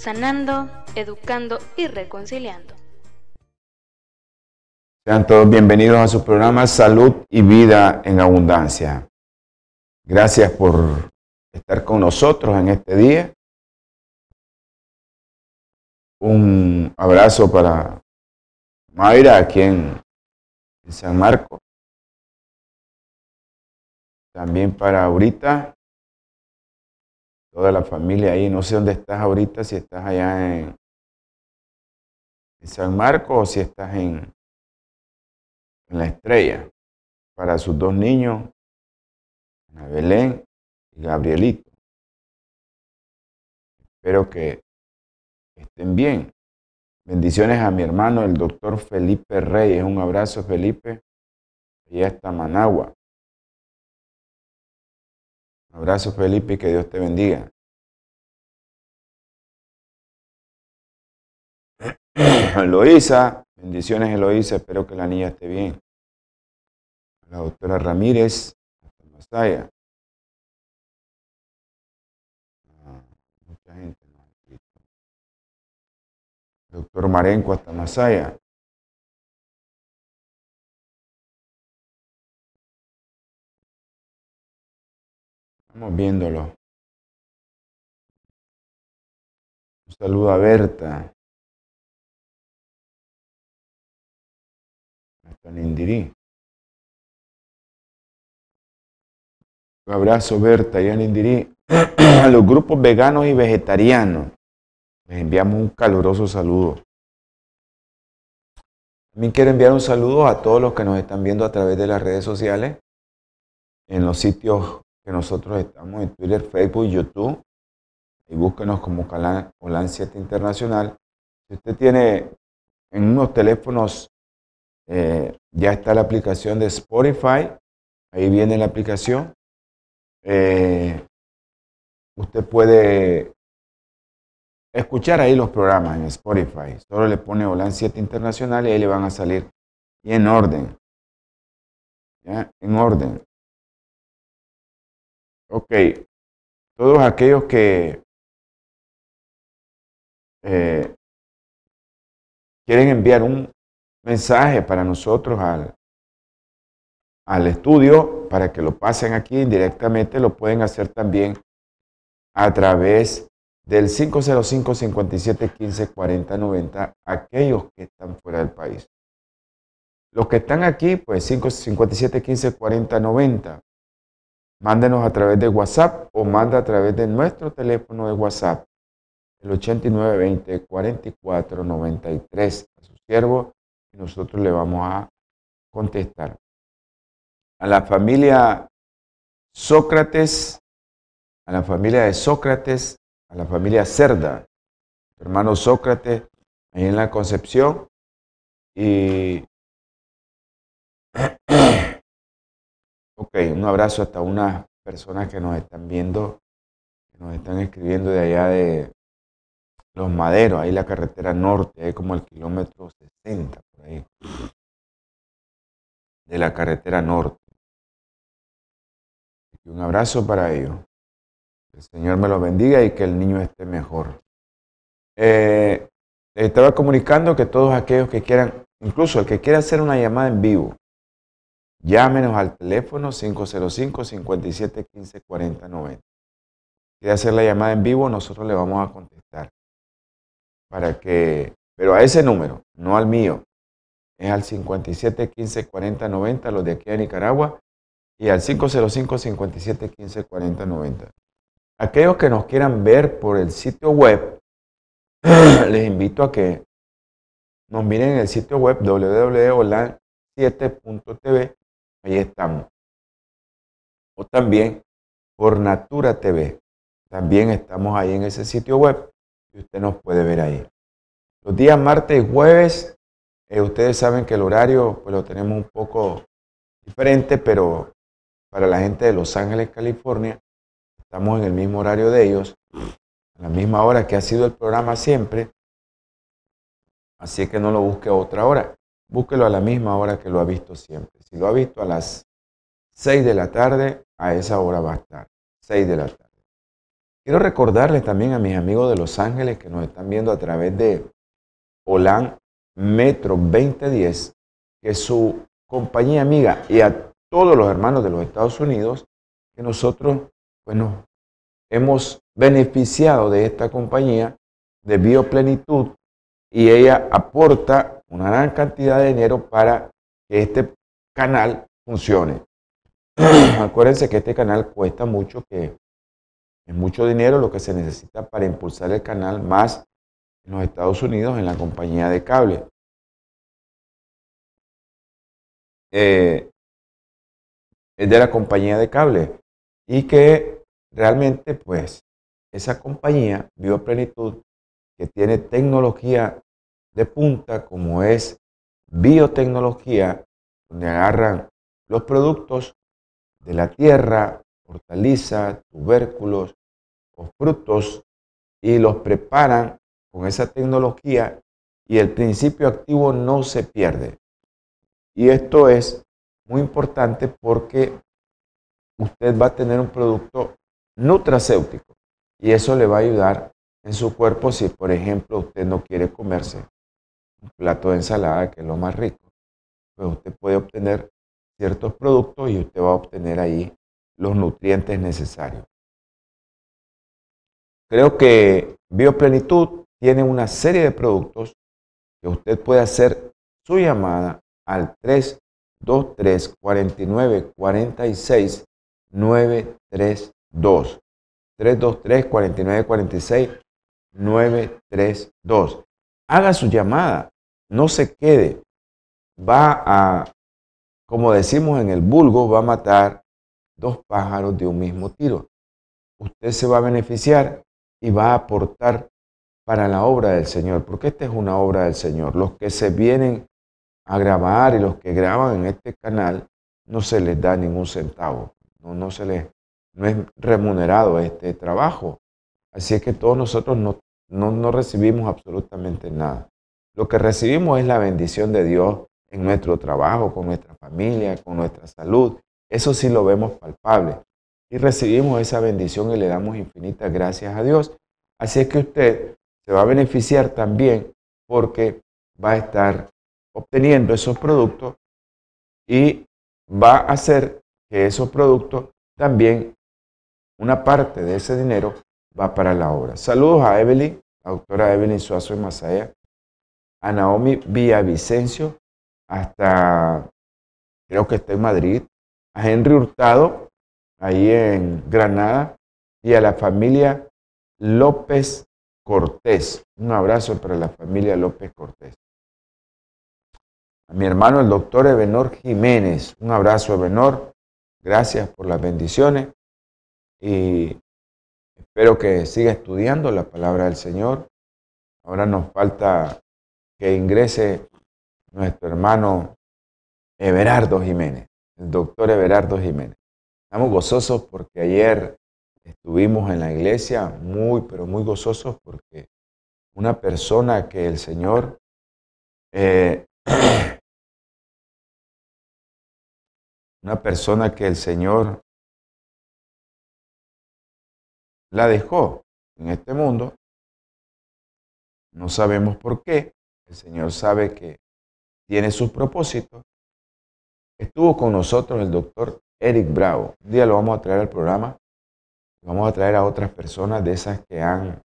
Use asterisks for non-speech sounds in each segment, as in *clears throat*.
sanando, educando y reconciliando. Sean todos bienvenidos a su programa Salud y Vida en Abundancia. Gracias por estar con nosotros en este día. Un abrazo para Mayra aquí en, San Marcos. También para ahorita, toda la familia ahí. No sé dónde estás ahorita, si estás allá en, San Marcos o si estás en, la estrella. Para sus dos niños, Belén y Gabrielito. Espero que estén bien. Bendiciones a mi hermano, el doctor Felipe Reyes. Un abrazo, Felipe. Y hasta Managua. Un abrazo, Felipe, y que Dios te bendiga. *clears throat* Eloísa, bendiciones Eloísa, espero que la niña esté bien. La doctora Ramírez, hasta Masaya. Ah, mucha gente no Doctor Marenco hasta Masaya. Viéndolo. Un saludo a Berta. Hasta. Un abrazo, Berta, y a Nindirí. *clears throat* A los grupos veganos y vegetarianos. Les enviamos un caluroso saludo. También quiero enviar un saludo a todos los que nos están viendo a través de las redes sociales, en los sitios nosotros estamos en Twitter, Facebook, YouTube. Y búsquenos como Holan 7 Internacional. Si usted tiene en unos teléfonos, eh, ya está la aplicación de Spotify. Ahí viene la aplicación. Eh, usted puede escuchar ahí los programas en Spotify. Solo le pone Holan 7 Internacional y ahí le van a salir. Y en orden. ¿Ya? En orden. Ok, todos aquellos que eh, quieren enviar un mensaje para nosotros al, estudio, para que lo pasen aquí directamente, lo pueden hacer también a través del 505 57 15 40 90 aquellos que están fuera del país. Los que están aquí, pues 557 15 40 90 Mándenos a través de WhatsApp o manda a través de nuestro teléfono de WhatsApp, el 8920 4493 a su siervo y nosotros le vamos a contestar. A la familia Sócrates, a la familia de Sócrates, a la familia Cerda, hermano Sócrates, ahí en la Concepción, y *clears throat* Ok, un abrazo hasta unas personas que nos están viendo, que nos están escribiendo de allá de Los Maderos, ahí la carretera norte, ahí como el kilómetro 60, por ahí, de la carretera norte. Un abrazo para ellos. El Señor me lo bendiga y que el niño esté mejor. Eh, estaba comunicando que todos aquellos que quieran, incluso el que quiera hacer una llamada en vivo, Llámenos al teléfono 505 57 15 40 90. Quiere hacer la llamada en vivo, nosotros le vamos a contestar. Para que, pero a ese número, no al mío. Es al 57 15 40 90, los de aquí a Nicaragua, y al 505 57 15 40 90. Aquellos que nos quieran ver por el sitio web, *clears throat* les invito a que nos miren en el sitio web www.olan7.tv Ahí estamos. O también por Natura TV. También estamos ahí en ese sitio web. y usted nos puede ver ahí. Los días martes y jueves, eh, ustedes saben que el horario pues, lo tenemos un poco diferente, pero para la gente de Los Ángeles, California, estamos en el mismo horario de ellos, a la misma hora que ha sido el programa siempre. Así que no lo busque a otra hora, búsquelo a la misma hora que lo ha visto siempre. Si lo ha visto a las 6 de la tarde, a esa hora va a estar, 6 de la tarde. Quiero recordarles también a mis amigos de Los Ángeles que nos están viendo a través de Holan Metro 2010, que su compañía amiga y a todos los hermanos de los Estados Unidos, que nosotros pues, hemos beneficiado de esta compañía de bioplenitud y ella aporta una gran cantidad de dinero para que este canal funcione. *clears throat* Acuérdense que este canal cuesta mucho, que es mucho dinero lo que se necesita para impulsar el canal más en los Estados Unidos en la compañía de cable. Eh, es de la compañía de cable y que realmente pues esa compañía Bioplenitud que tiene tecnología de punta como es biotecnología donde agarran los productos de la tierra, hortalizas, tubérculos o frutos y los preparan con esa tecnología y el principio activo no se pierde. Y esto es muy importante porque usted va a tener un producto nutracéutico y eso le va a ayudar en su cuerpo si, por ejemplo, usted no quiere comerse un plato de ensalada, que es lo más rico. Pues usted puede obtener ciertos productos y usted va a obtener ahí los nutrientes necesarios. Creo que Bioplenitud tiene una serie de productos que usted puede hacer su llamada al 323 49 46 932. 323 49 46 932. Haga su llamada, no se quede. Va a, como decimos en el vulgo, va a matar dos pájaros de un mismo tiro. Usted se va a beneficiar y va a aportar para la obra del Señor, porque esta es una obra del Señor. Los que se vienen a grabar y los que graban en este canal, no se les da ningún centavo, no, no se les, no es remunerado este trabajo. Así es que todos nosotros no, no, no recibimos absolutamente nada. Lo que recibimos es la bendición de Dios en nuestro trabajo, con nuestra familia, con nuestra salud. Eso sí lo vemos palpable. Y recibimos esa bendición y le damos infinitas gracias a Dios. Así es que usted se va a beneficiar también porque va a estar obteniendo esos productos y va a hacer que esos productos también, una parte de ese dinero va para la obra. Saludos a Evelyn, la doctora Evelyn Suazo de Masaya, a Naomi Villavicencio, hasta creo que está en Madrid, a Henry Hurtado, ahí en Granada, y a la familia López Cortés. Un abrazo para la familia López Cortés a mi hermano el doctor Ebenor Jiménez. Un abrazo, Ebenor. Gracias por las bendiciones y espero que siga estudiando la palabra del Señor. Ahora nos falta que ingrese nuestro hermano Everardo Jiménez, el doctor Everardo Jiménez. Estamos gozosos porque ayer estuvimos en la iglesia muy, pero muy gozosos porque una persona que el Señor eh, *clears throat* una persona que el Señor la dejó en este mundo. No sabemos por qué. El Señor sabe que tiene sus propósitos. Estuvo con nosotros el doctor Eric Bravo. Un día lo vamos a traer al programa. Vamos a traer a otras personas de esas que han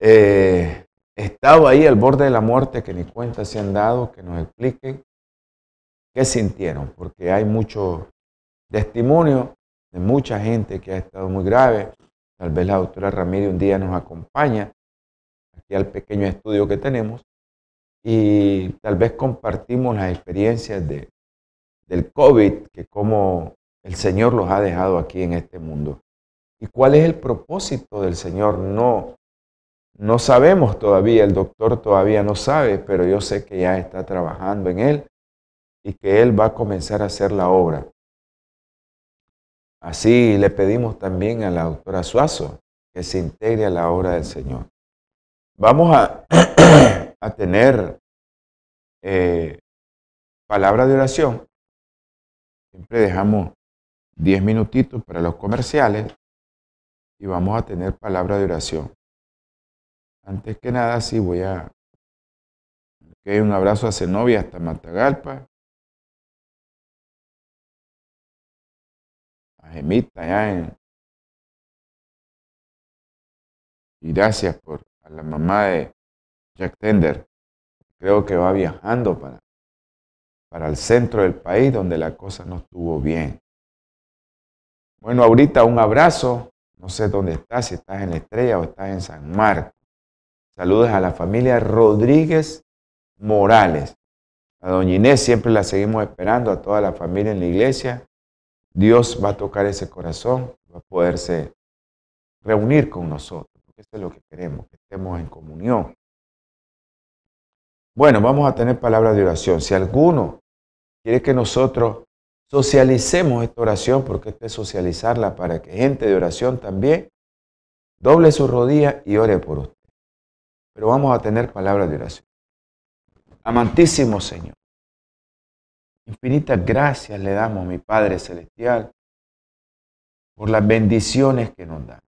eh, estado ahí al borde de la muerte, que ni cuenta se han dado, que nos expliquen qué sintieron, porque hay mucho testimonio de mucha gente que ha estado muy grave. Tal vez la doctora Ramírez un día nos acompaña al pequeño estudio que tenemos y tal vez compartimos las experiencias de, del COVID, que como el Señor los ha dejado aquí en este mundo. ¿Y cuál es el propósito del Señor? No No sabemos todavía, el doctor todavía no sabe, pero yo sé que ya está trabajando en él y que él va a comenzar a hacer la obra. Así le pedimos también a la doctora Suazo que se integre a la obra del Señor. Vamos a, *clears throat* a tener eh, palabra de oración. Siempre dejamos 10 minutitos para los comerciales y vamos a tener palabra de oración. Antes que nada, sí voy a... Okay, un abrazo a Zenobia hasta Matagalpa. A Gemita allá en... Y gracias por a la mamá de Jack Tender. Creo que va viajando para, para el centro del país donde la cosa no estuvo bien. Bueno, ahorita un abrazo. No sé dónde estás, si estás en la Estrella o estás en San Marcos. Saludos a la familia Rodríguez Morales. A doña Inés siempre la seguimos esperando, a toda la familia en la iglesia. Dios va a tocar ese corazón, va a poderse reunir con nosotros, eso es lo que queremos, que estemos en comunión. Bueno, vamos a tener palabras de oración. Si alguno quiere que nosotros socialicemos esta oración, porque esta es socializarla para que gente de oración también doble su rodilla y ore por usted pero vamos a tener palabras de oración. Amantísimo Señor, infinitas gracias le damos, mi Padre Celestial, por las bendiciones que nos da.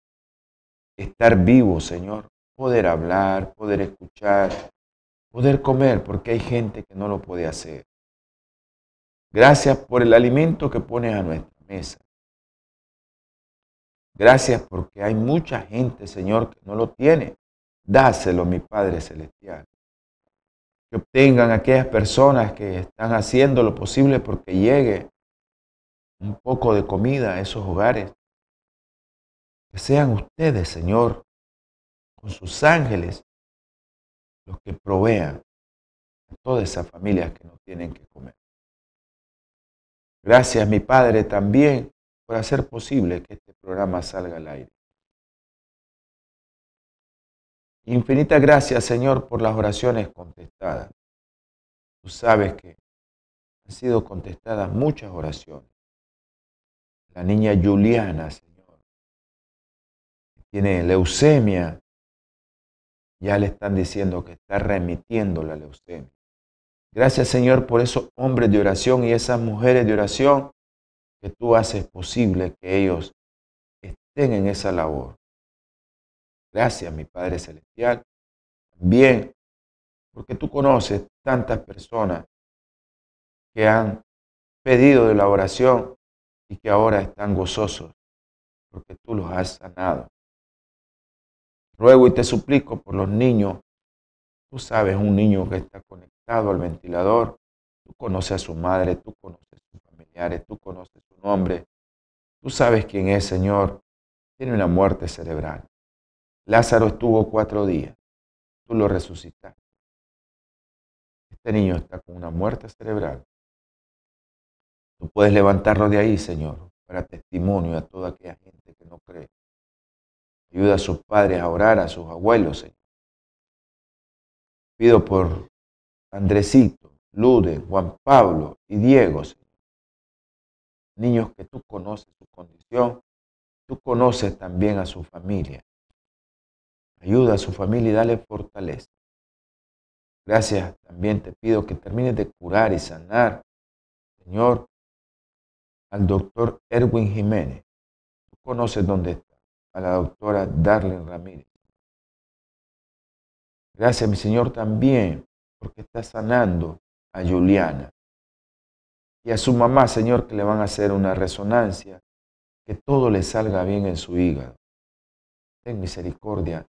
Estar vivo, Señor, poder hablar, poder escuchar, poder comer, porque hay gente que no lo puede hacer. Gracias por el alimento que pones a nuestra mesa. Gracias porque hay mucha gente, Señor, que no lo tiene. Dáselo, mi Padre Celestial. Que obtengan aquellas personas que están haciendo lo posible porque llegue un poco de comida a esos hogares. Que sean ustedes, Señor, con sus ángeles, los que provean a todas esas familias que no tienen que comer. Gracias, mi Padre, también por hacer posible que este programa salga al aire. Infinita gracias, Señor, por las oraciones contestadas. Tú sabes que han sido contestadas muchas oraciones. La niña Juliana, tiene leucemia. Ya le están diciendo que está remitiendo la leucemia. Gracias, Señor, por esos hombres de oración y esas mujeres de oración que tú haces posible que ellos estén en esa labor. Gracias, mi Padre Celestial. También porque tú conoces tantas personas que han pedido de la oración y que ahora están gozosos porque tú los has sanado. Ruego y te suplico por los niños. Tú sabes un niño que está conectado al ventilador. Tú conoces a su madre, tú conoces a sus familiares, tú conoces su nombre. Tú sabes quién es, Señor. Tiene una muerte cerebral. Lázaro estuvo cuatro días. Tú lo resucitaste. Este niño está con una muerte cerebral. Tú puedes levantarlo de ahí, Señor, para testimonio a toda aquella gente que no cree. Ayuda a sus padres a orar, a sus abuelos, Señor. Pido por Andresito, Lude, Juan Pablo y Diego, Señor. Niños que tú conoces su condición, tú conoces también a su familia. Ayuda a su familia y dale fortaleza. Gracias también te pido que termines de curar y sanar, Señor, al doctor Erwin Jiménez. Tú conoces dónde está, a la doctora Darlene Ramírez. Gracias, mi Señor, también porque está sanando a Juliana y a su mamá, Señor, que le van a hacer una resonancia, que todo le salga bien en su hígado. Ten misericordia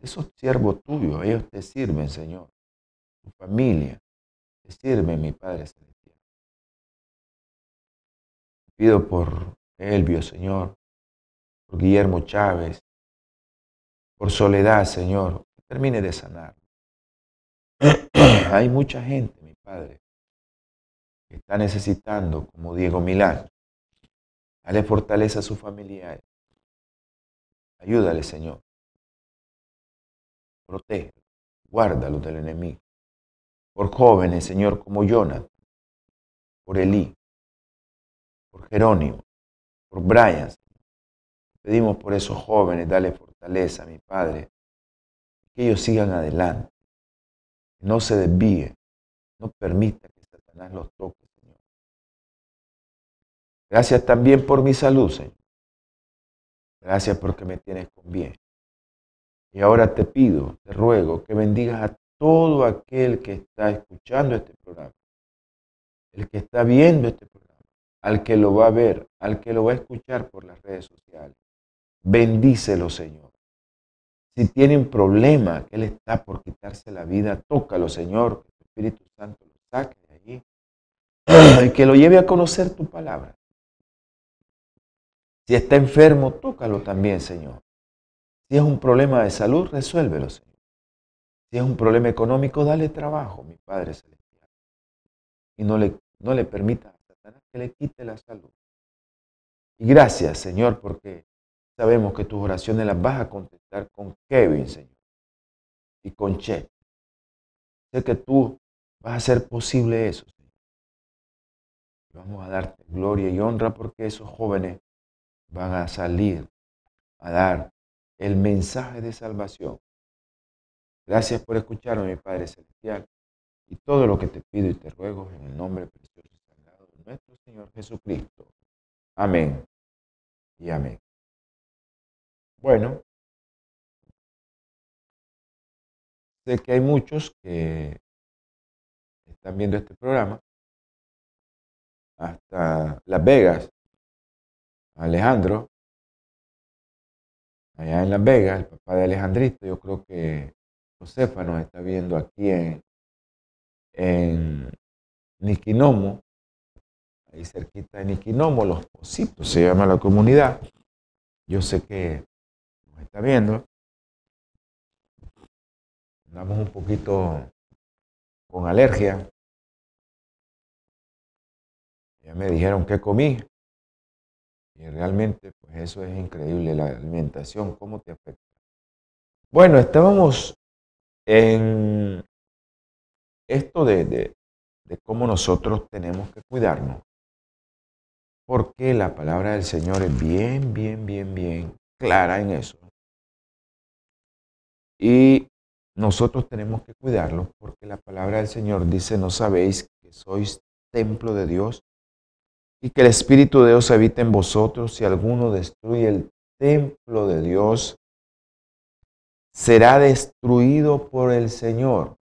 esos siervos tuyos, ellos te sirven, Señor. Tu familia te sirve, mi Padre Celestial. Pido por Elvio, Señor, por Guillermo Chávez, por Soledad, Señor, que termine de sanar. Hay mucha gente, mi Padre, que está necesitando, como Diego Milán. Dale fortaleza a su familia. Ayúdale, Señor. protege, guárdalos del enemigo. Por jóvenes, Señor, como Jonathan, por Elí, por Jerónimo, por Brian. Pedimos por esos jóvenes, dale fortaleza, mi Padre, que ellos sigan adelante, que no se desvíen, no permita que Satanás los toque, Señor. Gracias también por mi salud, Señor. Gracias porque me tienes con bien. Y ahora te pido, te ruego que bendigas a todo aquel que está escuchando este programa, el que está viendo este programa, al que lo va a ver, al que lo va a escuchar por las redes sociales. Bendícelo, Señor. Si tiene un problema, que Él está por quitarse la vida, tócalo, Señor, que tu Espíritu Santo lo saque de allí *clears throat* y que lo lleve a conocer tu palabra. Si está enfermo, tócalo también, Señor. Si es un problema de salud, resuélvelo, Señor. Si es un problema económico, dale trabajo, mi Padre Celestial. Y no le, no le permita a Satanás que le quite la salud. Y gracias, Señor, porque sabemos que tus oraciones las vas a contestar con Kevin, Señor, y con Che. Sé que tú vas a hacer posible eso, Señor. Vamos a darte gloria y honra porque esos jóvenes van a salir a dar el mensaje de salvación. Gracias por escucharme, mi Padre Celestial, y todo lo que te pido y te ruego en el nombre precioso y sagrado de nuestro Señor Jesucristo. Amén y amén. Bueno, sé que hay muchos que están viendo este programa, hasta Las Vegas, Alejandro, allá en Las Vegas, el papá de Alejandrito, yo creo que Josefa nos está viendo aquí en, en Niquinomo, ahí cerquita de Niquinomo, Los Positos se llama la comunidad. Yo sé que está viendo. Andamos un poquito con alergia. Ya me dijeron que comí. Y realmente, pues eso es increíble, la alimentación, cómo te afecta. Bueno, estábamos en esto de, de, cómo nosotros tenemos que cuidarnos. Porque la palabra del Señor es bien, bien, bien, bien clara en eso. Y nosotros tenemos que cuidarlo porque la palabra del Señor dice, no sabéis que sois templo de Dios y que el Espíritu de Dios habite en vosotros. Si alguno destruye el templo de Dios, será destruido por el Señor.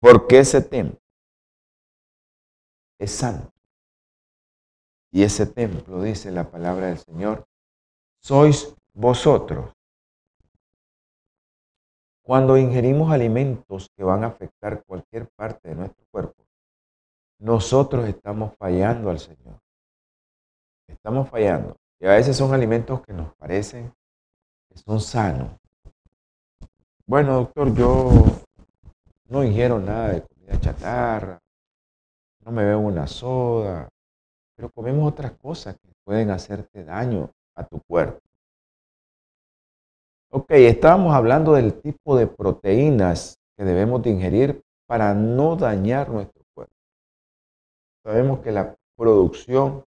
Porque ese templo es santo. Y ese templo, dice la palabra del Señor, sois vosotros. Cuando ingerimos alimentos que van a afectar cualquier parte de nuestro cuerpo, nosotros estamos fallando al Señor. Estamos fallando. Y a veces son alimentos que nos parecen que son sanos. Bueno, doctor, yo no ingiero nada de comida chatarra, no me bebo una soda, pero comemos otras cosas que pueden hacerte daño a tu cuerpo. Ok, estábamos hablando del tipo de proteínas que debemos de ingerir para no dañar nuestro Sabemos que la producción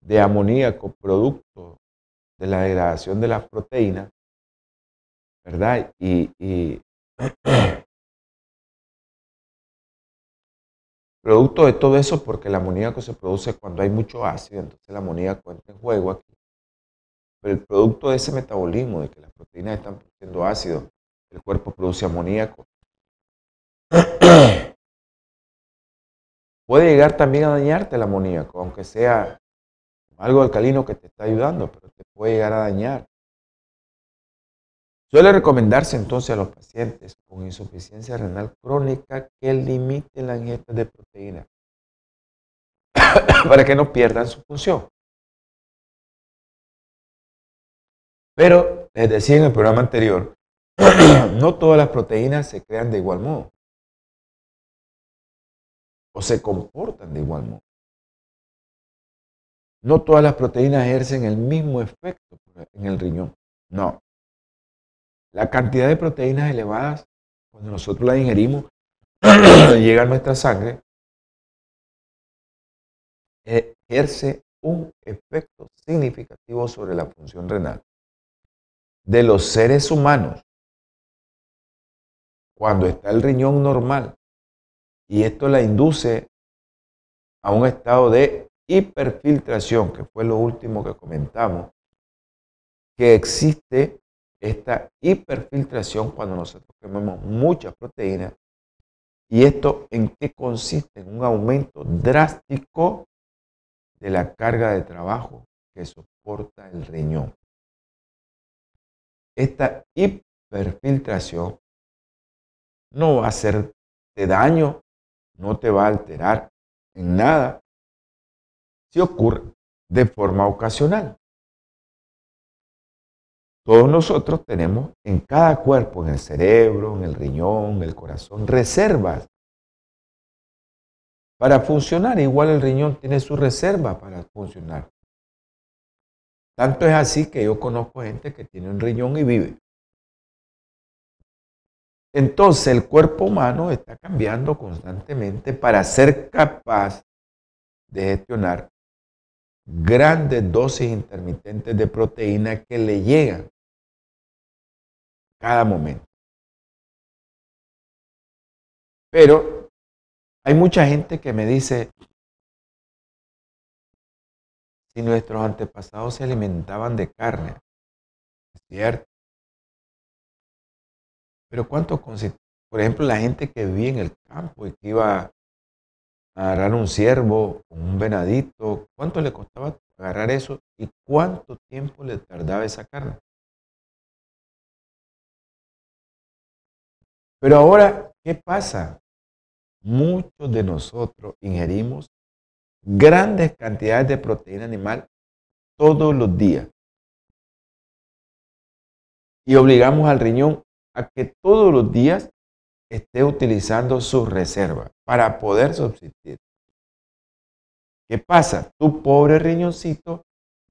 de amoníaco, producto de la degradación de las proteínas, ¿verdad? Y, *clears throat* producto de todo eso, porque el amoníaco se produce cuando hay mucho ácido, entonces el amoníaco entra en juego aquí. Pero el producto de ese metabolismo, de que las proteínas están produciendo ácido, el cuerpo produce amoníaco. *clears throat* Puede llegar también a dañarte el amoníaco, aunque sea algo alcalino que te está ayudando, pero te puede llegar a dañar. Suele recomendarse entonces a los pacientes con insuficiencia renal crónica que limiten la ingesta de proteínas *coughs* para que no pierdan su función. Pero, les decía en el programa anterior, *clears throat* no todas las proteínas se crean de igual modo o se comportan de igual modo. No todas las proteínas ejercen el mismo efecto en el riñón. No. la cantidad de proteínas elevadas, cuando nosotros las ingerimos, *clears throat* llega a nuestra sangre, ejerce un efecto significativo sobre la función renal de los seres humanos. Cuando está el riñón normal y esto la induce a un estado de hiperfiltración, que fue lo último que comentamos, que existe esta hiperfiltración cuando nosotros comemos mucha proteína. ¿Y esto en qué consiste? En un aumento drástico de la carga de trabajo que soporta el riñón. Esta hiperfiltración no va a hacerte daño, no te va a alterar en nada si ocurre de forma ocasional. Todos nosotros tenemos en cada cuerpo, en el cerebro, en el riñón, en el corazón, reservas para funcionar. Igual el riñón tiene su reserva para funcionar. Tanto es así que yo conozco gente que tiene un riñón y vive. Entonces el cuerpo humano está cambiando constantemente para ser capaz de gestionar grandes dosis intermitentes de proteína que le llegan cada momento. Pero hay mucha gente que me dice, si nuestros antepasados se alimentaban de carne, es cierto. Pero ¿cuánto Por ejemplo, la gente que vivía en el campo y que iba a agarrar un ciervo, un venadito, ¿cuánto le costaba agarrar eso y cuánto tiempo le tardaba esa carne? Pero ahora, ¿qué pasa? Muchos de nosotros ingerimos grandes cantidades de proteína animal todos los días. Y obligamos al riñón a que todos los días esté utilizando su reserva para poder subsistir. ¿Qué pasa? Tu pobre riñoncito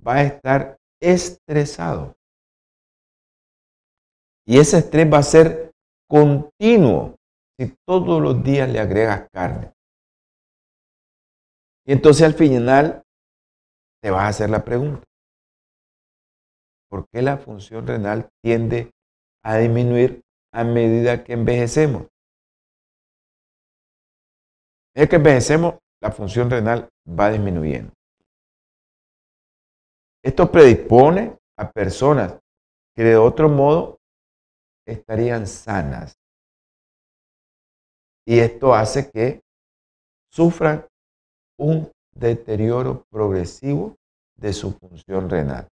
va a estar estresado. Y ese estrés va a ser continuo si todos los días le agregas carne. Y entonces al final te vas a hacer la pregunta, ¿por qué la función renal tiende a disminuir a medida que envejecemos? Es que envejecemos, la función renal va disminuyendo. Esto predispone a personas que de otro modo estarían sanas. Y esto hace que sufran un deterioro progresivo de su función renal.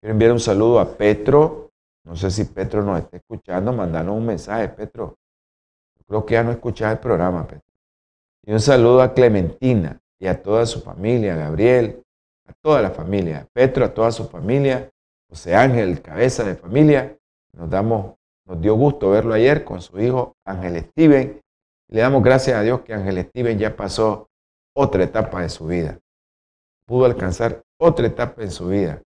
Quiero enviar un saludo a Petro. No sé si Petro nos está escuchando. Mandanos un mensaje, Petro. creo que ya no escuchas el programa, Petro. Y un saludo a Clementina y a toda su familia, a Gabriel, a toda la familia, Petro, a toda su familia, José Ángel, cabeza de familia, nos, damos, nos dio gusto verlo ayer con su hijo Ángel Steven. Le damos gracias a Dios que Ángel Steven ya pasó otra etapa de su vida. Pudo alcanzar otra etapa en su vida.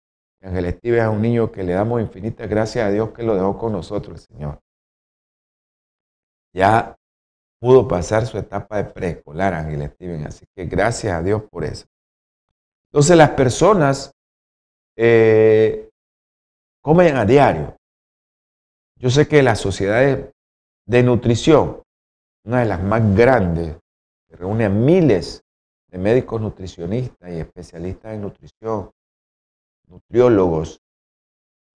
Ángel Steven es un niño que le damos infinitas gracias a Dios que lo dejó con nosotros, el Señor. Ya pudo pasar su etapa de preescolar, Ángel Steven. Así que gracias a Dios por eso. Entonces las personas eh, comen a diario. Yo sé que las sociedades de nutrición, una de las más grandes, que reúne a miles médicos nutricionistas y especialistas en nutrición, nutriólogos.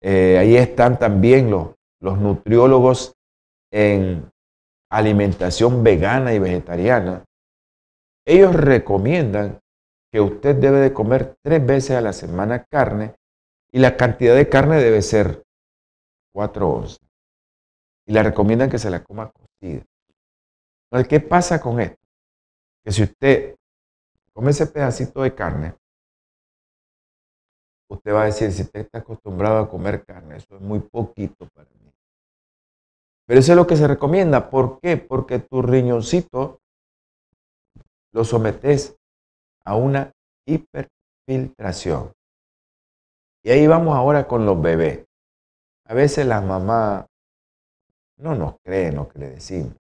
Eh, ahí están también los, nutriólogos en alimentación vegana y vegetariana. Ellos recomiendan que usted debe de comer tres veces a la semana carne y la cantidad de carne debe ser cuatro onzas y le recomiendan que se la coma cocida. ¿qué pasa con esto? Que si usted come ese pedacito de carne, usted va a decir, si usted está acostumbrado a comer carne, eso es muy poquito para mí. Pero eso es lo que se recomienda. ¿Por qué? Porque tu riñoncito lo sometes a una hiperfiltración. Y ahí vamos ahora con los bebés. A veces la mamá no nos cree lo que le decimos.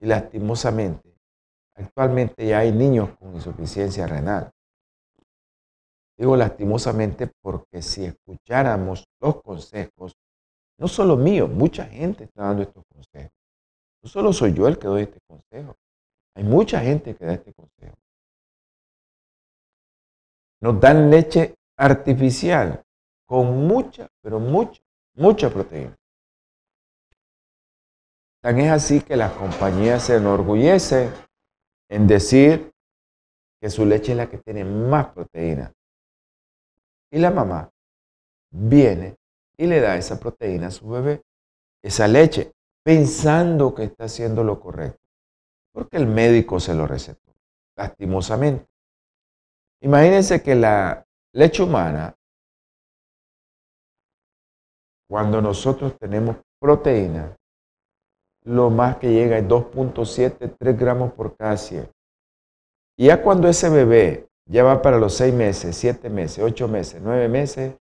Y lastimosamente, actualmente ya hay niños con insuficiencia renal. Digo lastimosamente porque si escucháramos los consejos, no solo míos, mucha gente está dando estos consejos. No solo soy yo el que doy este consejo. Hay mucha gente que da este consejo. Nos dan leche artificial con mucha, pero mucha, mucha proteína. Tan es así que la compañía se enorgullece en decir que su leche es la que tiene más proteína. Y la mamá viene y le da esa proteína a su bebé, esa leche, pensando que está haciendo lo correcto, porque el médico se lo recetó, lastimosamente. Imagínense que la leche humana, cuando nosotros tenemos proteína, lo más que llega es 2.7, 3 gramos por cada 100. Y ya cuando ese bebé ya va para los 6 meses, 7 meses, 8 meses, 9 meses,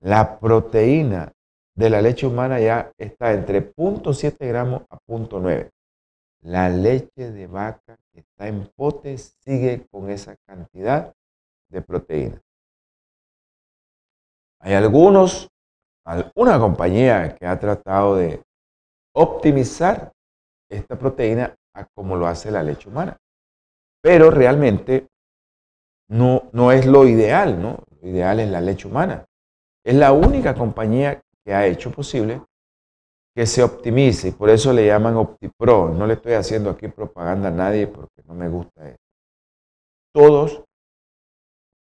la proteína de la leche humana ya está entre 0.7 gramos a 0.9. La leche de vaca que está en pote sigue con esa cantidad de proteína. Hay algunos, alguna compañía que ha tratado de optimizar esta proteína a como lo hace la leche humana. Pero realmente no, no es lo ideal, ¿no? Lo ideal es la leche humana. Es la única compañía que ha hecho posible que se optimice y por eso le llaman OptiPro. No le estoy haciendo aquí propaganda a nadie porque no me gusta eso. Todos,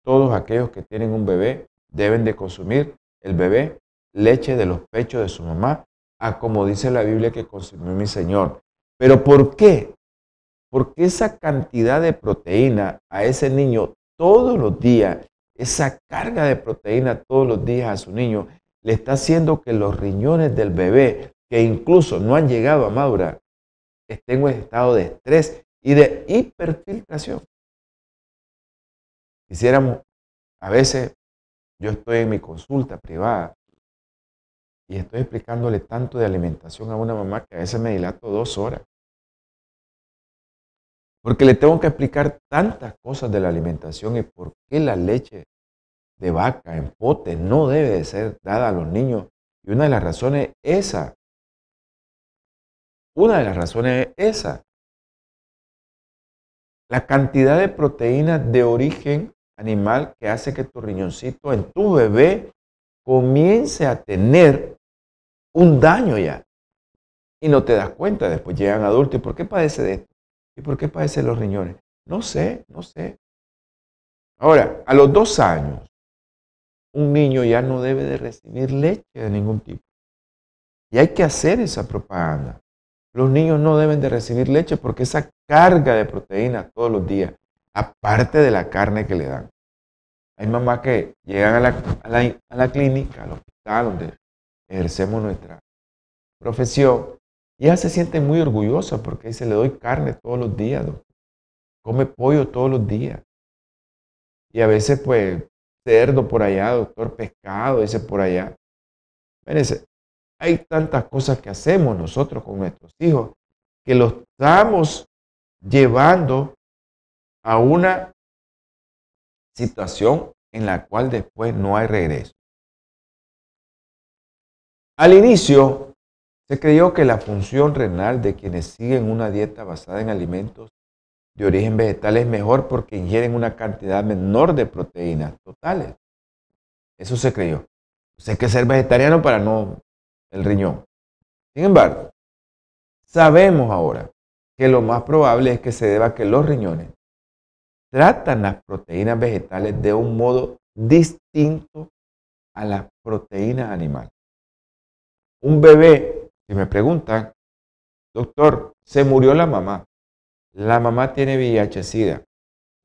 todos aquellos que tienen un bebé deben de consumir el bebé leche de los pechos de su mamá a como dice la Biblia que consumió mi Señor. Pero ¿por qué? Porque esa cantidad de proteína a ese niño todos los días, esa carga de proteína todos los días a su niño, le está haciendo que los riñones del bebé, que incluso no han llegado a madurar, estén en un estado de estrés y de hiperfiltración. Quisiéramos, a veces yo estoy en mi consulta privada y estoy explicándole tanto de alimentación a una mamá que a veces me dilato dos horas. Porque le tengo que explicar tantas cosas de la alimentación y por qué la leche de vaca en pote no debe de ser dada a los niños. Y una de las razones es esa. Una de las razones es esa. La cantidad de proteínas de origen animal que hace que tu riñoncito en tu bebé comience a tener un daño ya. Y no te das cuenta, después llegan adultos, ¿y por qué padece de esto? ¿Y por qué padece los riñones? No sé, no sé. Ahora, a los dos años, un niño ya no debe de recibir leche de ningún tipo. Y hay que hacer esa propaganda. Los niños no deben de recibir leche porque esa carga de proteínas todos los días, aparte de la carne que le dan. Hay mamás que llegan a la, a la clínica, al hospital, donde ejercemos nuestra profesión, y ella se siente muy orgullosa porque dice, le doy carne todos los días, come pollo todos los días. Y a veces, pues, cerdo por allá, doctor, pescado, ese por allá. Fíjense, hay tantas cosas que hacemos nosotros con nuestros hijos que los estamos llevando a una situación en la cual después no hay regreso. Al inicio, se creyó que la función renal de quienes siguen una dieta basada en alimentos de origen vegetal es mejor porque ingieren una cantidad menor de proteínas totales. Eso se creyó. hay que ser vegetariano para no el riñón. Sin embargo, sabemos ahora que lo más probable es que se deba a que los riñones tratan las proteínas vegetales de un modo distinto a las proteínas animales. Un bebé, si me preguntan, doctor, se murió la mamá. La mamá tiene VIH-Sida.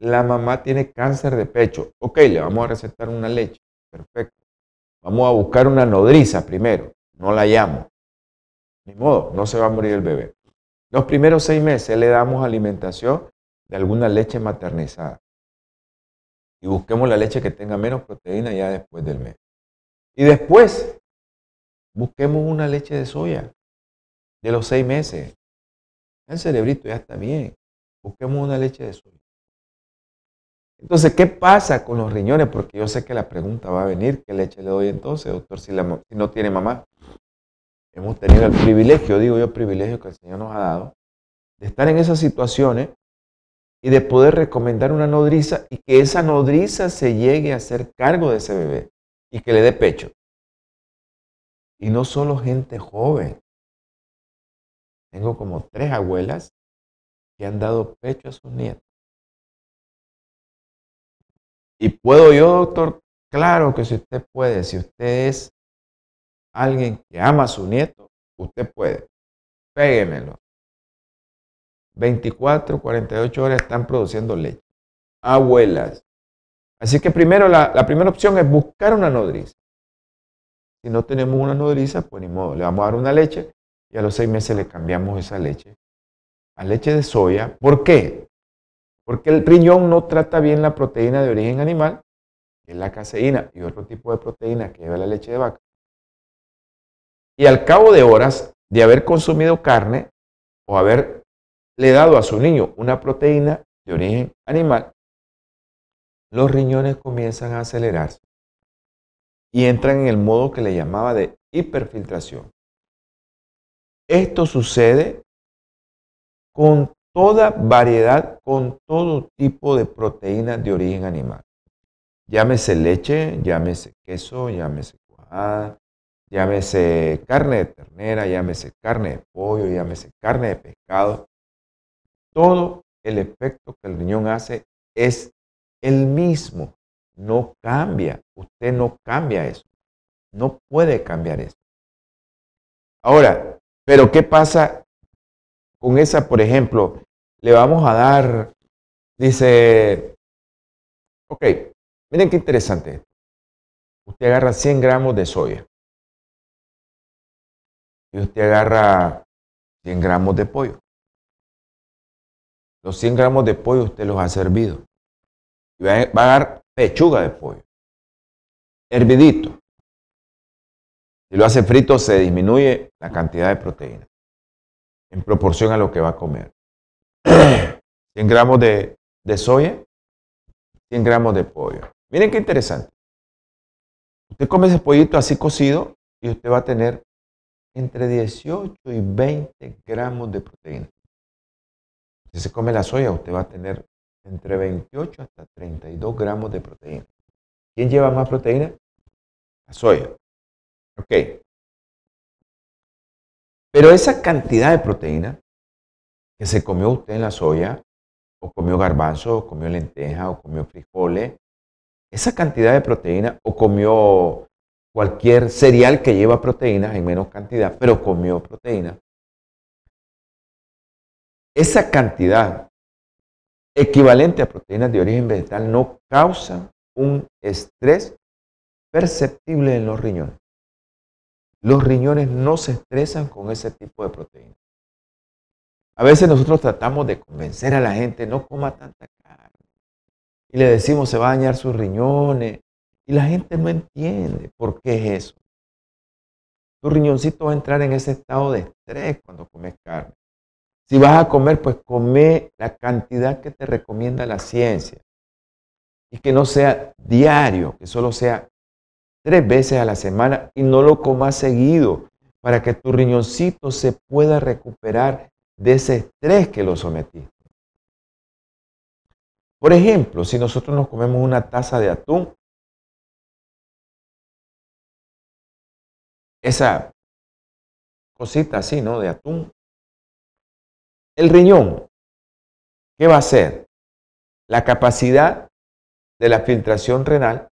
La mamá tiene cáncer de pecho. Ok, le vamos a recetar una leche. Perfecto. Vamos a buscar una nodriza primero. No la llamo. Ni modo, no se va a morir el bebé. Los primeros seis meses le damos alimentación de alguna leche maternizada. Y busquemos la leche que tenga menos proteína ya después del mes. Y después busquemos una leche de soya de los seis meses. El cerebrito ya está bien. Busquemos una leche de soya. Entonces, ¿qué pasa con los riñones? Porque yo sé que la pregunta va a venir, ¿qué leche le doy entonces, doctor, si, no tiene mamá? Hemos tenido el privilegio, digo yo, privilegio que el Señor nos ha dado, de estar en esas situaciones y de poder recomendar una nodriza y que esa nodriza se llegue a hacer cargo de ese bebé y que le dé pecho. Y no solo gente joven. Tengo como tres abuelas que han dado pecho a sus nietos. ¿Y puedo yo, doctor? Claro que si usted puede, si usted es alguien que ama a su nieto, usted puede. Péguemelo. 24, 48 horas están produciendo leche. Abuelas. Así que primero, la, primera opción es buscar una nodriza. Si no tenemos una nodriza, pues ni modo, le vamos a dar una leche y a los seis meses le cambiamos esa leche a leche de soya. ¿Por qué? Porque el riñón no trata bien la proteína de origen animal, que es la caseína y otro tipo de proteína que lleva la leche de vaca. Y al cabo de horas de haber consumido carne o haberle dado a su niño una proteína de origen animal, los riñones comienzan a acelerarse y entran en el modo que le llamaba de hiperfiltración. Esto sucede con toda variedad, con todo tipo de proteínas de origen animal. Llámese leche, llámese queso, llámese cuajada, llámese carne de ternera, llámese carne de pollo, llámese carne de pescado. Todo el efecto que el riñón hace es el mismo. No cambia. Usted no cambia eso. No puede cambiar eso. Ahora, pero ¿qué pasa con esa, por ejemplo? Le vamos a dar, dice, ok, miren qué interesante. Usted agarra 100 gramos de soya y usted agarra 100 gramos de pollo. Los 100 gramos de pollo usted los ha servido. Y va a, dar pechuga de pollo. Hervidito. Si lo hace frito, se disminuye la cantidad de proteína en proporción a lo que va a comer. *clears throat* 100 gramos de, de soya, 100 gramos de pollo. Miren qué interesante. Usted come ese pollito así cocido y usted va a tener entre 18 y 20 gramos de proteína. Si se come la soya, usted va a tener entre 28 hasta 32 gramos de proteína. ¿Quién lleva más proteína? La soya. Ok. Pero esa cantidad de proteína que se comió usted en la soya, o comió garbanzo, o comió lenteja, o comió frijoles, esa cantidad de proteína, o comió cualquier cereal que lleva proteínas en menos cantidad, pero comió proteína, esa cantidad equivalente a proteínas de origen vegetal no causa un estrés perceptible en los riñones. Los riñones no se estresan con ese tipo de proteínas. A veces nosotros tratamos de convencer a la gente, no coma tanta carne. Y le decimos, se va a dañar sus riñones, y la gente no entiende por qué es eso. Tu riñoncito va a entrar en ese estado de estrés cuando comes carne. Si vas a comer, pues come la cantidad que te recomienda la ciencia. Y que no sea diario, que solo sea tres veces a la semana y no lo comas seguido para que tu riñoncito se pueda recuperar de ese estrés que lo sometiste. Por ejemplo, si nosotros nos comemos una taza de atún, esa cosita así, ¿no? De atún. El riñón, ¿qué va a hacer? La capacidad de la filtración renal,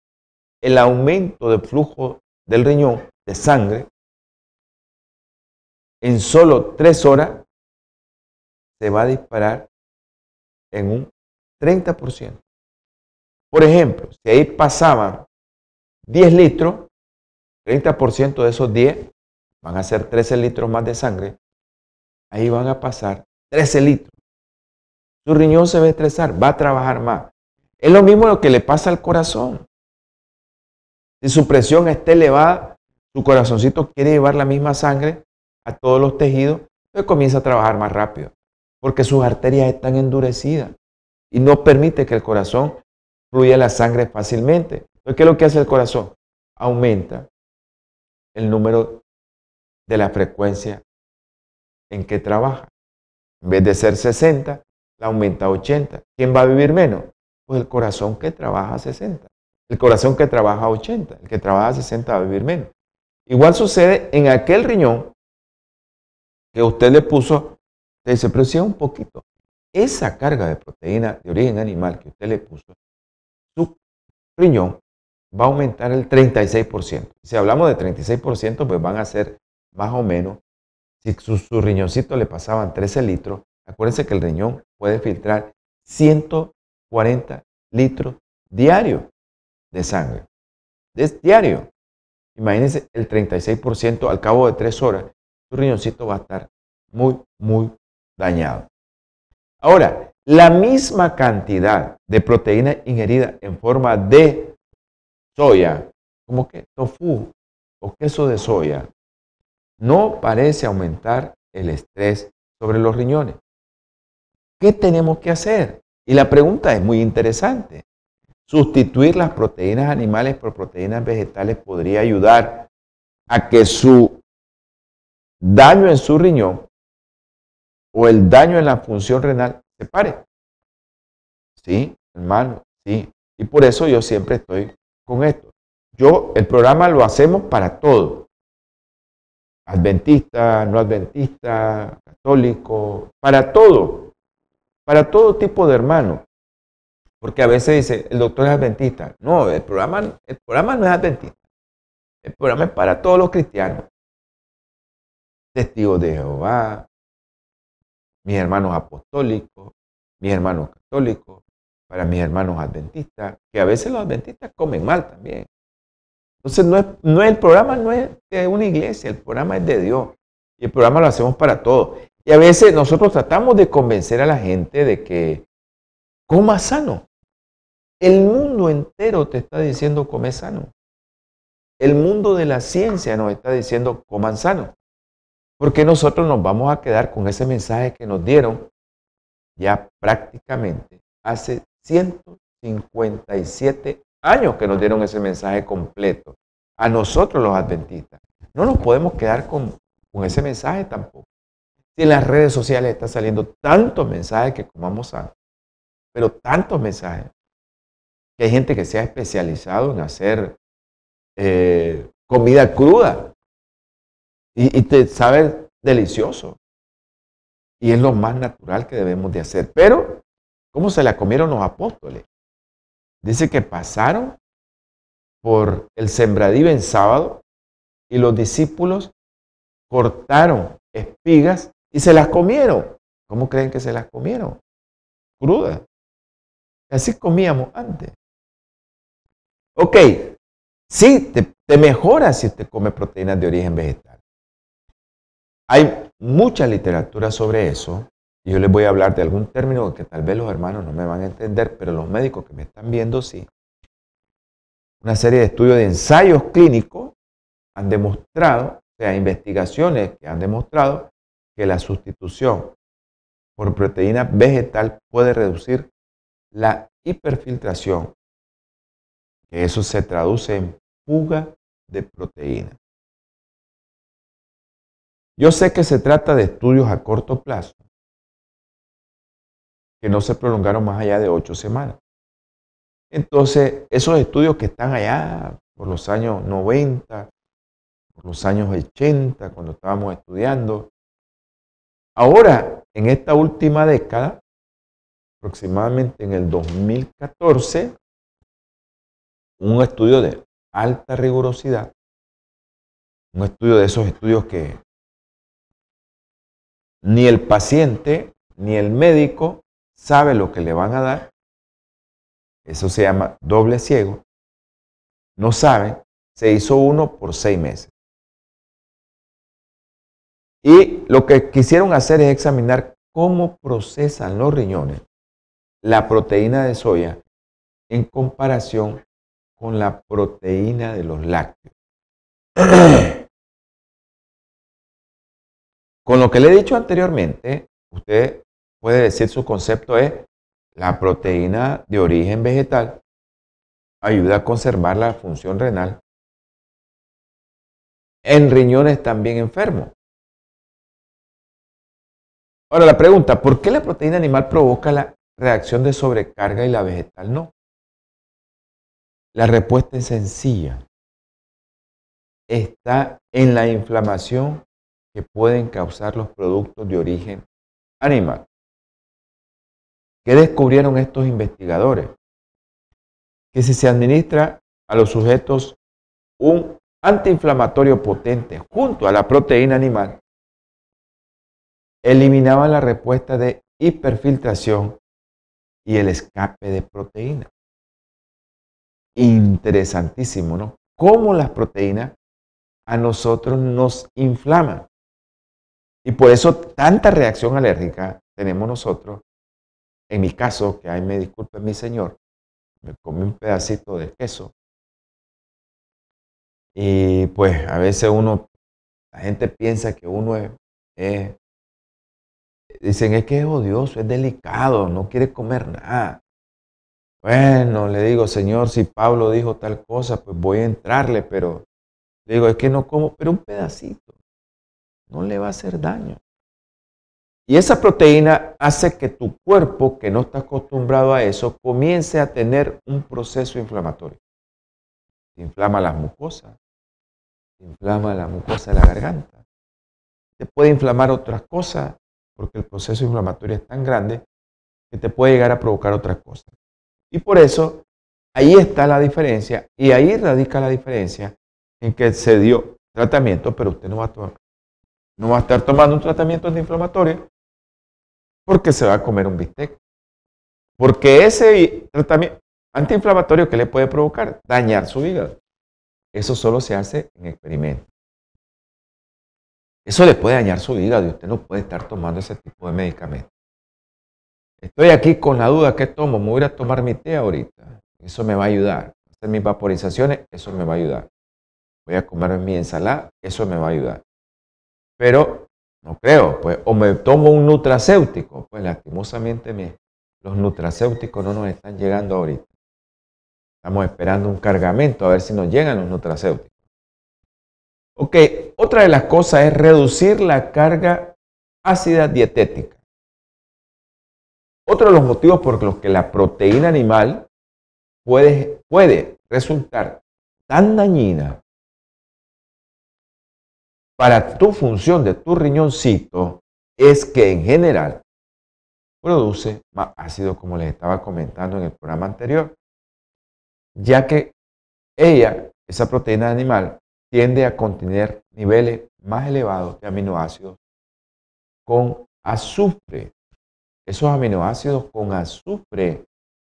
el aumento del flujo del riñón de sangre, en solo tres horas se va a disparar en un 30%. Por ejemplo, si ahí pasaban 10 litros, 30% de esos 10 van a ser 13 litros más de sangre. Ahí van a pasar 13 litros. Su riñón se va a estresar, va a trabajar más. Es lo mismo lo que le pasa al corazón. Si su presión está elevada, su corazoncito quiere llevar la misma sangre a todos los tejidos, entonces comienza a trabajar más rápido, porque sus arterias están endurecidas y no permite que el corazón fluya la sangre fácilmente. Entonces, ¿qué es lo que hace el corazón? Aumenta el número de la frecuencia en que trabaja. En vez de ser 60, la aumenta a 80. ¿Quién va a vivir menos? Pues el corazón que trabaja a 60. El corazón que trabaja a 80. El que trabaja a 60 va a vivir menos. Igual sucede en aquel riñón que usted le puso, usted dice, pero si es un poquito. Esa carga de proteína de origen animal que usted le puso, su riñón va a aumentar el 36%. Si hablamos de 36%, pues van a ser más o menos, si su, su riñoncito le pasaban 13 litros, acuérdense que el riñón puede filtrar 140 litros diarios de sangre. Es diario. Imagínense el 36% al cabo de tres horas, su riñoncito va a estar muy, muy dañado. Ahora, la misma cantidad de proteína ingerida en forma de soya, como que tofu o queso de soya, no parece aumentar el estrés sobre los riñones. ¿Qué tenemos que hacer? Y la pregunta es muy interesante. Sustituir las proteínas animales por proteínas vegetales podría ayudar a que su daño en su riñón o el daño en la función renal se pare. Sí, hermano, sí. Y por eso yo siempre estoy con esto. Yo, el programa lo hacemos para todo. Adventista, no adventista, católico, para todo. Para todo tipo de hermanos. Porque a veces dice, el doctor es adventista. No, el programa, el programa no es adventista. El programa es para todos los cristianos. Testigos de Jehová, mis hermanos apostólicos, mis hermanos católicos, para mis hermanos adventistas, que a veces los adventistas comen mal también. Entonces, no es, no el programa no es de una iglesia, el programa es de Dios. Y el programa lo hacemos para todos. Y a veces nosotros tratamos de convencer a la gente de que coma sano. El mundo entero te está diciendo come sano. El mundo de la ciencia nos está diciendo coman sano. Porque nosotros nos vamos a quedar con ese mensaje que nos dieron ya prácticamente hace 157 años que nos dieron ese mensaje completo. A nosotros los adventistas. No nos podemos quedar con, con ese mensaje tampoco. Si en las redes sociales está saliendo tantos mensajes que comamos sano, pero tantos mensajes hay gente que se ha especializado en hacer eh, comida cruda y, te sabe delicioso. Y es lo más natural que debemos de hacer. Pero, ¿cómo se la comieron los apóstoles? Dice que pasaron por el sembradío en sábado y los discípulos cortaron espigas y se las comieron. ¿Cómo creen que se las comieron? Crudas. Así comíamos antes. Ok, sí, te, mejora si usted come proteínas de origen vegetal. Hay mucha literatura sobre eso. Y yo les voy a hablar de algún término que tal vez los hermanos no me van a entender, pero los médicos que me están viendo sí. Una serie de estudios de ensayos clínicos han demostrado, o sea, investigaciones que han demostrado que la sustitución por proteína vegetal puede reducir la hiperfiltración eso se traduce en fuga de proteína. Yo sé que se trata de estudios a corto plazo, que no se prolongaron más allá de ocho semanas. Entonces, esos estudios que están allá por los años 90, por los años 80, cuando estábamos estudiando, ahora, en esta última década, aproximadamente en el 2014, un estudio de alta rigurosidad, un estudio de esos estudios que ni el paciente ni el médico sabe lo que le van a dar. Eso se llama doble ciego. No sabe. Se hizo uno por seis meses. Y lo que quisieron hacer es examinar cómo procesan los riñones la proteína de soya en comparación con la proteína de los lácteos. *clears throat* Con lo que le he dicho anteriormente, usted puede decir su concepto es la proteína de origen vegetal ayuda a conservar la función renal en riñones también enfermos. Ahora la pregunta, ¿por qué la proteína animal provoca la reacción de sobrecarga y la vegetal no? La respuesta es sencilla. Está en la inflamación que pueden causar los productos de origen animal. ¿Qué descubrieron estos investigadores? Que si se administra a los sujetos un antiinflamatorio potente junto a la proteína animal, eliminaba la respuesta de hiperfiltración y el escape de proteína. Interesantísimo, ¿no? Cómo las proteínas a nosotros nos inflaman. Y por eso tanta reacción alérgica tenemos nosotros. En mi caso, que ahí me disculpe mi señor, me comí un pedacito de queso. Y pues a veces uno, la gente piensa que uno es, dicen es que es odioso, es delicado, no quiere comer nada. Bueno, le digo, Señor, si Pablo dijo tal cosa, pues voy a entrarle, pero le digo, es que no como, pero un pedacito no le va a hacer daño. Y esa proteína hace que tu cuerpo, que no está acostumbrado a eso, comience a tener un proceso inflamatorio. Inflama las mucosas, se inflama la mucosa de la garganta, te puede inflamar otras cosas, porque el proceso inflamatorio es tan grande que te puede llegar a provocar otras cosas. Y por eso, ahí está la diferencia, y ahí radica la diferencia en que se dio tratamiento, pero usted no va a no va a estar tomando un tratamiento antiinflamatorio porque se va a comer un bistec. Porque ese tratamiento antiinflamatorio que le puede provocar dañar su hígado. Eso solo se hace en experimentos. Eso le puede dañar su hígado y usted no puede estar tomando ese tipo de medicamentos. Estoy aquí con la duda, ¿qué tomo? Me voy a tomar mi té ahorita. Eso me va a ayudar. Hacer mis vaporizaciones, eso me va a ayudar. Voy a comer mi ensalada, eso me va a ayudar. Pero no creo, pues, o me tomo un nutracéutico. Pues lastimosamente los nutracéuticos no nos están llegando ahorita. Estamos esperando un cargamento a ver si nos llegan los nutracéuticos. Ok, otra de las cosas es reducir la carga ácida dietética. Otro de los motivos por los que la proteína animal puede, puede resultar tan dañina para tu función de tu riñoncito es que en general produce más ácido como les estaba comentando en el programa anterior, ya que ella, esa proteína animal, tiende a contener niveles más elevados de aminoácidos con azufre. Esos aminoácidos con azufre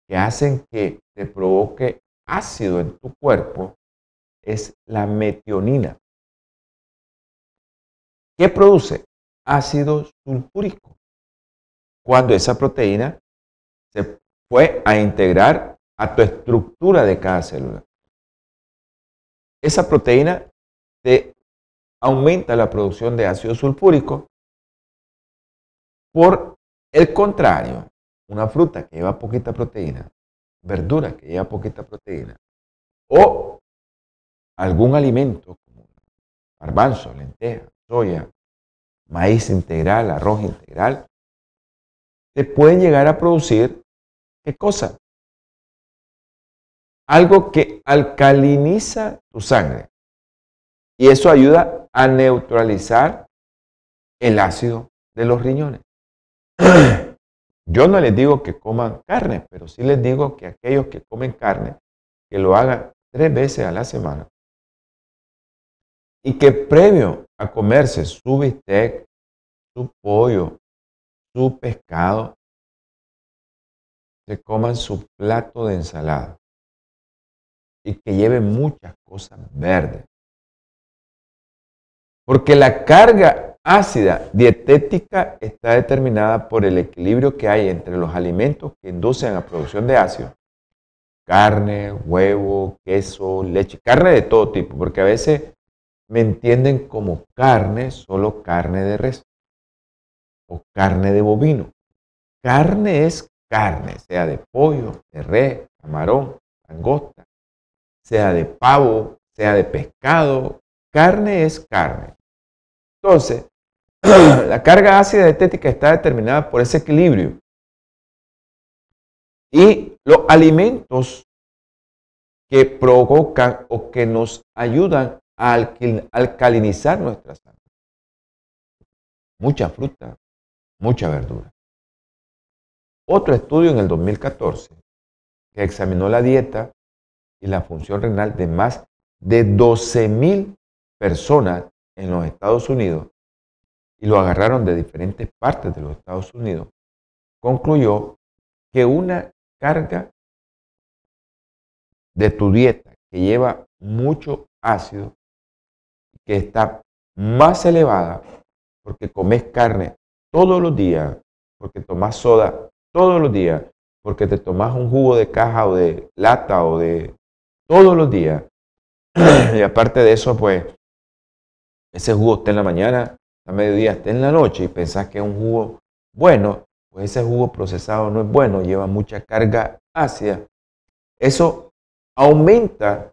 que hacen que te provoque ácido en tu cuerpo es la metionina. ¿Qué produce? Ácido sulfúrico. Cuando esa proteína se fue a integrar a tu estructura de cada célula. Esa proteína te aumenta la producción de ácido sulfúrico. Por el contrario, una fruta que lleva poquita proteína, verdura que lleva poquita proteína, o algún alimento como garbanzo, lenteja, soya, maíz integral, arroz integral, te pueden llegar a producir, ¿qué cosa? Algo que alcaliniza tu sangre. Y eso ayuda a neutralizar el ácido de los riñones. *clears throat* Yo no les digo que coman carne, pero sí les digo que aquellos que comen carne, que lo hagan tres veces a la semana. Y que previo a comerse su bistec, su pollo, su pescado, se coman su plato de ensalada y que lleve muchas cosas verdes. Porque la carga ácida dietética está determinada por el equilibrio que hay entre los alimentos que inducen a producción de ácido. Carne, huevo, queso, leche, carne de todo tipo, porque a veces me entienden como carne, solo carne de res o carne de bovino. Carne es carne, sea de pollo, de res, camarón, angosta, sea de pavo, sea de pescado. Carne es carne. Entonces, *clears throat* la carga ácida dietética está determinada por ese equilibrio. Y los alimentos que provocan o que nos ayudan alcalinizar nuestra sangre. Mucha fruta, mucha verdura. Otro estudio en el 2014 que examinó la dieta y la función renal de más de 12.000 personas en los Estados Unidos y lo agarraron de diferentes partes de los Estados Unidos, concluyó que una carga de tu dieta que lleva mucho ácido, está más elevada porque comes carne todos los días, porque tomas soda todos los días, porque te tomas un jugo de caja o de lata o de todos los días. *clears throat* y aparte de eso, pues, ese jugo está en la mañana, a mediodía está en la noche y pensás que es un jugo bueno, pues ese jugo procesado no es bueno, lleva mucha carga ácida. Eso aumenta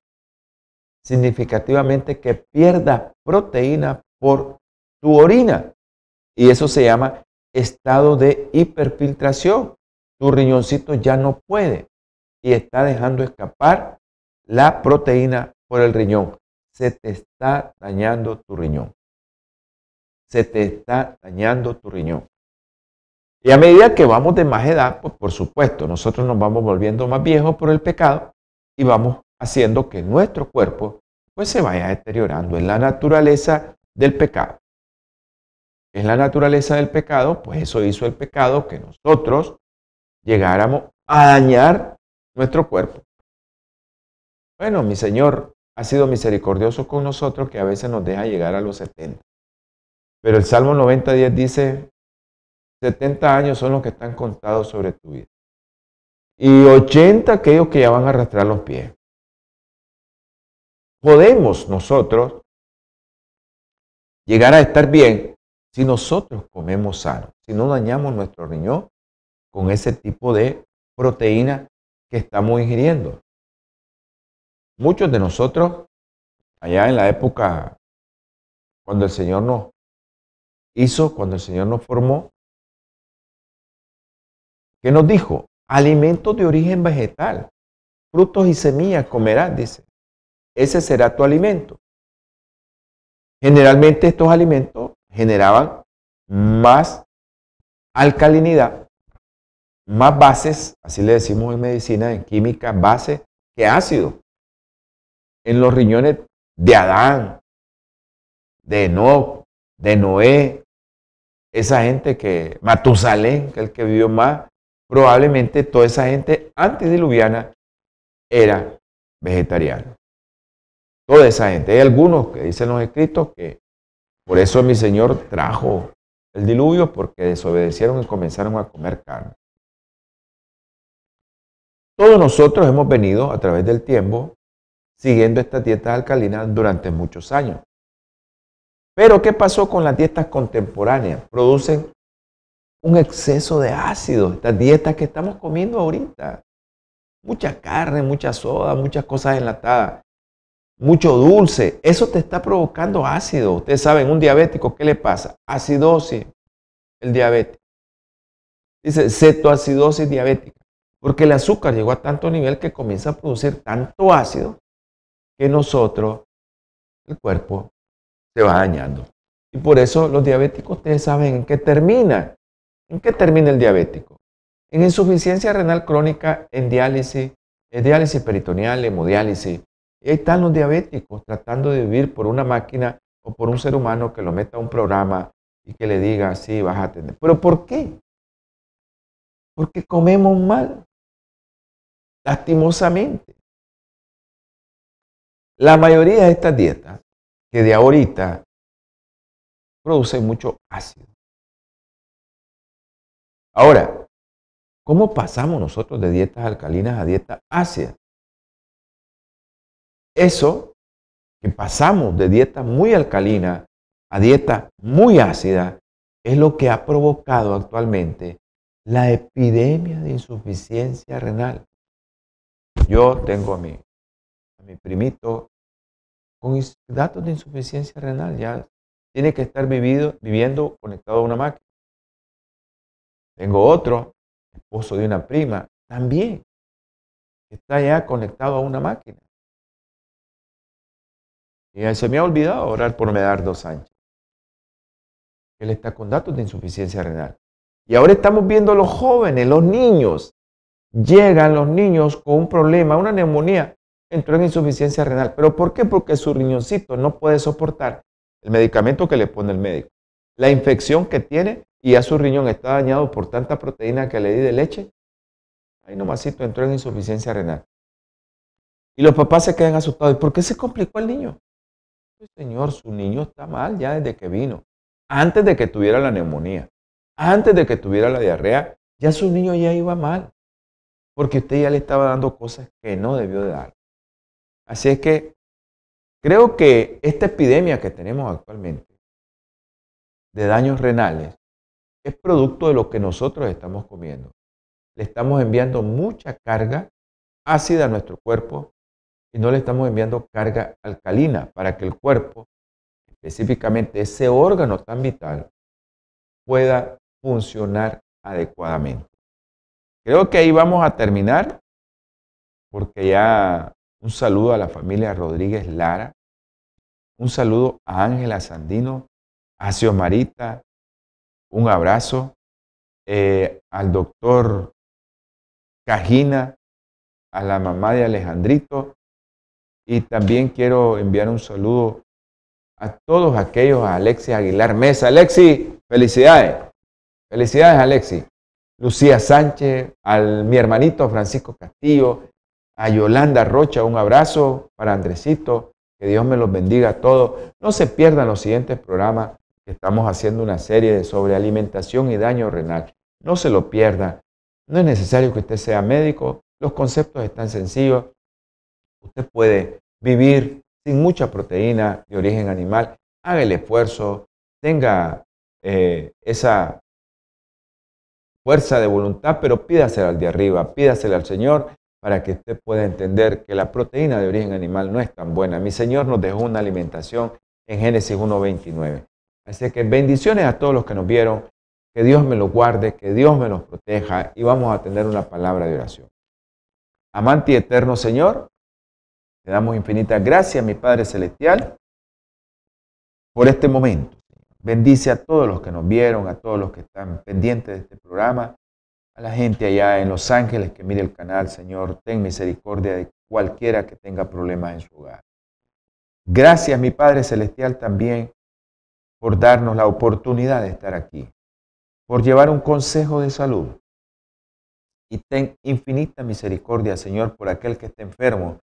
significativamente que pierda proteína por tu orina. Y eso se llama estado de hiperfiltración. Tu riñoncito ya no puede y está dejando escapar la proteína por el riñón. Se te está dañando tu riñón. Se te está dañando tu riñón. Y a medida que vamos de más edad, pues por supuesto, nosotros nos vamos volviendo más viejos por el pecado y vamos haciendo que nuestro cuerpo pues se vaya deteriorando. en la naturaleza del pecado. Es la naturaleza del pecado, pues eso hizo el pecado que nosotros llegáramos a dañar nuestro cuerpo. Bueno, mi Señor ha sido misericordioso con nosotros que a veces nos deja llegar a los 70. Pero el Salmo 90.10 dice, 70 años son los que están contados sobre tu vida y 80 aquellos que ya van a arrastrar los pies. Podemos nosotros llegar a estar bien si nosotros comemos sano, si no dañamos nuestro riñón con ese tipo de proteína que estamos ingiriendo. Muchos de nosotros, allá en la época cuando el Señor nos hizo, cuando el Señor nos formó, ¿qué nos dijo? alimentos de origen vegetal, frutos y semillas comerás, dice. Ese será tu alimento. Generalmente estos alimentos generaban más alcalinidad, más bases, así le decimos en medicina, en química, base, que ácido. En los riñones de Adán, de Enoch, de Noé, esa gente que, Matusalén, que es el que vivió más, probablemente toda esa gente antediluviana era vegetariana. Toda esa gente. Hay algunos que dicen los escritos que por eso mi Señor trajo el diluvio porque desobedecieron y comenzaron a comer carne. Todos nosotros hemos venido a través del tiempo siguiendo estas dietas alcalinas durante muchos años. Pero ¿qué pasó con las dietas contemporáneas? Producen un exceso de ácido, estas dietas que estamos comiendo ahorita. Mucha carne, mucha soda, muchas cosas enlatadas, mucho dulce. Eso te está provocando ácido. Ustedes saben, un diabético, ¿qué le pasa? Acidosis, el diabetes. Dice cetoacidosis diabética. Porque el azúcar llegó a tanto nivel que comienza a producir tanto ácido que nosotros, el cuerpo, se va dañando. Y por eso los diabéticos, ustedes saben en qué terminan ¿En qué termina el diabético? En insuficiencia renal crónica, en diálisis, en diálisis peritoneal, hemodiálisis. Y ahí están los diabéticos tratando de vivir por una máquina o por un ser humano que lo meta a un programa y que le diga, sí, vas a tener. ¿Pero por qué? Porque comemos mal, lastimosamente. La mayoría de estas dietas que de ahorita producen mucho ácido. Ahora, ¿cómo pasamos nosotros de dietas alcalinas a dietas ácidas? Eso que pasamos de dieta muy alcalina a dieta muy ácida, es lo que ha provocado actualmente la epidemia de insuficiencia renal. Yo tengo a mi, a mi primito con datos de insuficiencia renal, ya tiene que estar vivido, viviendo conectado a una máquina. Tengo otro, esposo de una prima, también está ya conectado a una máquina. Y se me ha olvidado orar por Medardo Sánchez. Él está con datos de insuficiencia renal. Y ahora estamos viendo los jóvenes, los niños. Llegan los niños con un problema, una neumonía, entró en insuficiencia renal. ¿Pero por qué? Porque su riñoncito no puede soportar el medicamento que le pone el médico. La infección que tiene y ya su riñón está dañado por tanta proteína que le di de leche. Ahí nomasito entró en insuficiencia renal. Y los papás se quedan asustados. ¿Y por qué se complicó el niño? Señor, su niño está mal ya desde que vino. Antes de que tuviera la neumonía. Antes de que tuviera la diarrea. Ya su niño ya iba mal. Porque usted ya le estaba dando cosas que no debió de dar. Así es que creo que esta epidemia que tenemos actualmente de daños renales es producto de lo que nosotros estamos comiendo. Le estamos enviando mucha carga ácida a nuestro cuerpo y no le estamos enviando carga alcalina para que el cuerpo, específicamente ese órgano tan vital, pueda funcionar adecuadamente. Creo que ahí vamos a terminar porque ya un saludo a la familia Rodríguez Lara, un saludo a Ángela Sandino, a Xiomarita, un abrazo eh, al doctor Cajina, a la mamá de Alejandrito y también quiero enviar un saludo a todos aquellos, a Alexis Aguilar Mesa. Alexi, felicidades. Felicidades, Alexi. Lucía Sánchez, a mi hermanito Francisco Castillo, a Yolanda Rocha, un abrazo para Andresito, que Dios me los bendiga a todos. No se pierdan los siguientes programas que estamos haciendo una serie sobre alimentación y daño renal. No se lo pierda. No es necesario que usted sea médico. Los conceptos están sencillos. Usted puede vivir sin mucha proteína de origen animal. Haga el esfuerzo. Tenga eh, esa fuerza de voluntad, pero pídasela al de arriba, pídasela al Señor para que usted pueda entender que la proteína de origen animal no es tan buena. Mi Señor nos dejó una alimentación en Génesis 1.29. Así que bendiciones a todos los que nos vieron, que Dios me los guarde, que Dios me los proteja y vamos a tener una palabra de oración. Amante y eterno Señor, te damos infinitas gracias, mi Padre Celestial, por este momento. Bendice a todos los que nos vieron, a todos los que están pendientes de este programa a la gente allá en Los Ángeles que mire el canal, Señor, ten misericordia de cualquiera que tenga problemas en su hogar. Gracias, mi Padre Celestial, también por darnos la oportunidad de estar aquí, por llevar un consejo de salud. Y ten infinita misericordia, Señor, por aquel que está enfermo,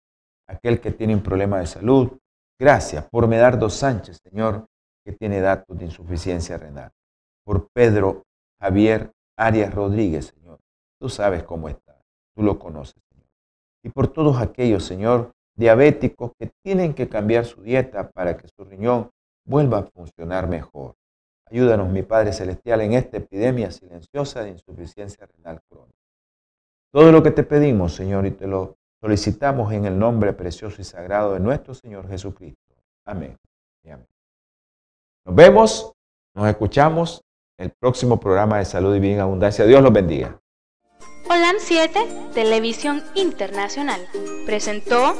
aquel que tiene un problema de salud. Gracias por Medardo Sánchez, Señor, que tiene datos de insuficiencia renal. Por Pedro Javier Arias Rodríguez, Señor Tú sabes cómo está, tú lo conoces, Señor. Y por todos aquellos, Señor, diabéticos que tienen que cambiar su dieta para que su riñón vuelva a funcionar mejor. Ayúdanos, mi Padre Celestial, en esta epidemia silenciosa de insuficiencia renal crónica. Todo lo que te pedimos, Señor, y te lo solicitamos en el nombre precioso y sagrado de nuestro Señor Jesucristo. Amén. amén. Nos vemos, nos escuchamos en el próximo programa de Salud y Bien Abundancia. Dios los bendiga. Holan 7, Televisión Internacional, presentó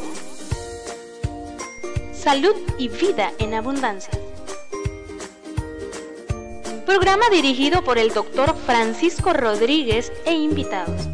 Salud y Vida en Abundancia. Programa dirigido por el doctor Francisco Rodríguez e invitados.